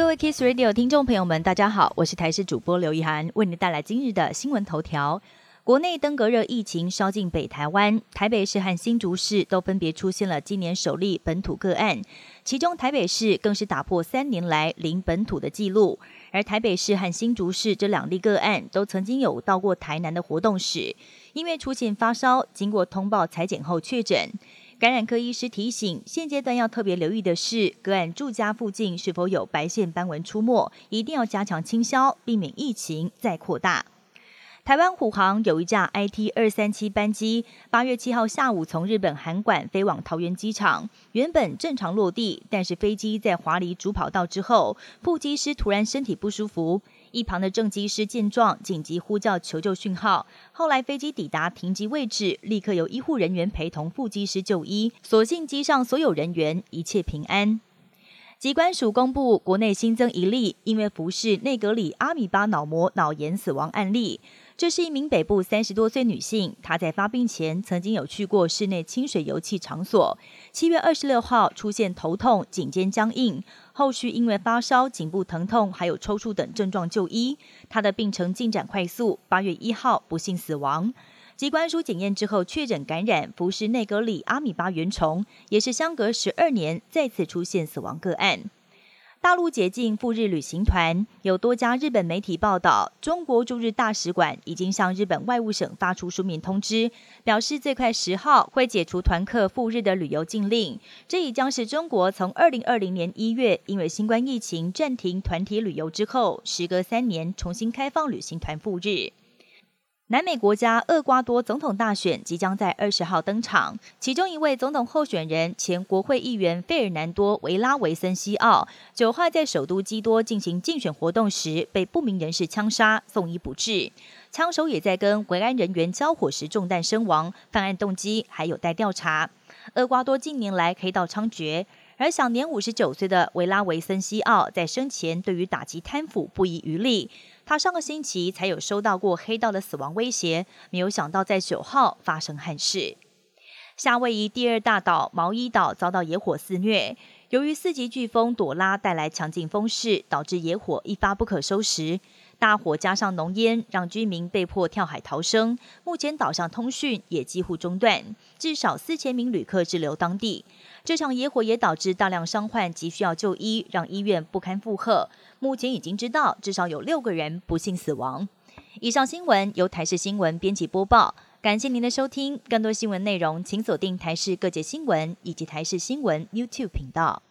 各位 Kiss Radio 听众朋友们，大家好，我是台视主播刘怡涵，为您带来今日的新闻头条。国内登革热疫情烧进北台湾，台北市和新竹市都分别出现了今年首例本土个案，其中台北市更是打破三年来零本土的记录。而台北市和新竹市这两例个案都曾经有到过台南的活动史，因为出现发烧，经过通报裁剪后确诊。感染科医师提醒，现阶段要特别留意的是，个案住家附近是否有白线斑纹出没，一定要加强清消，避免疫情再扩大。台湾虎航有一架 IT 二三七班机，八月七号下午从日本函馆飞往桃园机场，原本正常落地，但是飞机在滑离主跑道之后，副机师突然身体不舒服。一旁的正机师见状，紧急呼叫求救讯号。后来飞机抵达停机位置，立刻由医护人员陪同副机师就医。所幸机上所有人员一切平安。机关署公布，国内新增一例因为服侍内格里阿米巴脑膜脑炎死亡案例。这是一名北部三十多岁女性，她在发病前曾经有去过室内清水油气场所。七月二十六号出现头痛、颈肩僵硬，后续因为发烧、颈部疼痛还有抽搐等症状就医。她的病程进展快速，八月一号不幸死亡。机关署检验之后确诊感染福氏内格里阿米巴原虫，也是相隔十二年再次出现死亡个案。大陆解禁赴日旅行团，有多家日本媒体报道，中国驻日大使馆已经向日本外务省发出书面通知，表示最快十号会解除团客赴日的旅游禁令。这已将是中国从二零二零年一月因为新冠疫情暂停团体旅游之后，时隔三年重新开放旅行团赴日。南美国家厄瓜多总统大选即将在二十号登场，其中一位总统候选人前国会议员费尔南多·维拉维森西奥九号在首都基多进行竞选活动时被不明人士枪杀，送医不治。枪手也在跟维安人员交火时中弹身亡，犯案动机还有待调查。厄瓜多近年来黑道猖獗，而享年五十九岁的维拉维森西奥在生前对于打击贪腐不遗余力。他上个星期才有收到过黑道的死亡威胁，没有想到在九号发生憾事。夏威夷第二大岛毛伊岛遭到野火肆虐，由于四级飓风朵拉带来强劲风势，导致野火一发不可收拾。大火加上浓烟，让居民被迫跳海逃生。目前岛上通讯也几乎中断，至少四千名旅客滞留当地。这场野火也导致大量伤患急需要就医，让医院不堪负荷。目前已经知道至少有六个人不幸死亡。以上新闻由台视新闻编辑播报，感谢您的收听。更多新闻内容请锁定台视各界新闻以及台视新闻 YouTube 频道。